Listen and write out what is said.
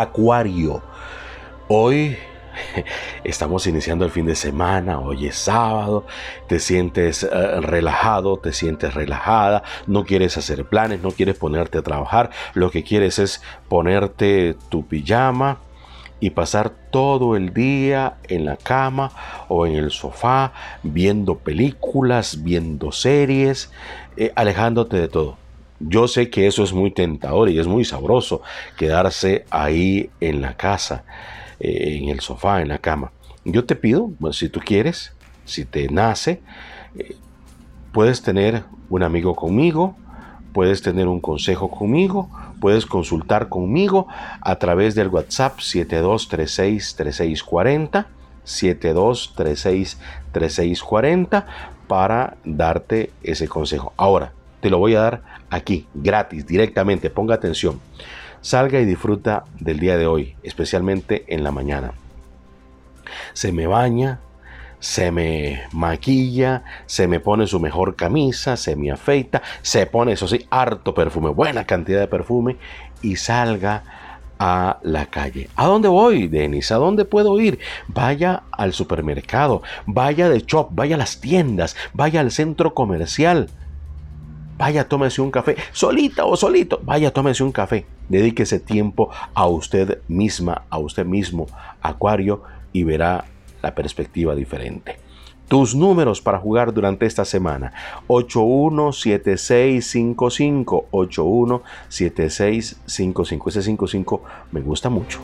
Acuario. Hoy estamos iniciando el fin de semana, hoy es sábado, te sientes eh, relajado, te sientes relajada, no quieres hacer planes, no quieres ponerte a trabajar, lo que quieres es ponerte tu pijama y pasar todo el día en la cama o en el sofá viendo películas, viendo series, eh, alejándote de todo. Yo sé que eso es muy tentador y es muy sabroso quedarse ahí en la casa, eh, en el sofá, en la cama. Yo te pido, si tú quieres, si te nace, eh, puedes tener un amigo conmigo, puedes tener un consejo conmigo, puedes consultar conmigo a través del WhatsApp 72363640, 72363640 para darte ese consejo. Ahora, te lo voy a dar aquí, gratis, directamente. Ponga atención. Salga y disfruta del día de hoy, especialmente en la mañana. Se me baña, se me maquilla, se me pone su mejor camisa, se me afeita, se pone, eso sí, harto perfume, buena cantidad de perfume y salga a la calle. ¿A dónde voy, Denis? ¿A dónde puedo ir? Vaya al supermercado, vaya de shop, vaya a las tiendas, vaya al centro comercial vaya, tómese un café, solita o solito, vaya, tómese un café. Dedíquese tiempo a usted misma, a usted mismo, Acuario, y verá la perspectiva diferente. Tus números para jugar durante esta semana. 817655. 817655. Ese 55 me gusta mucho.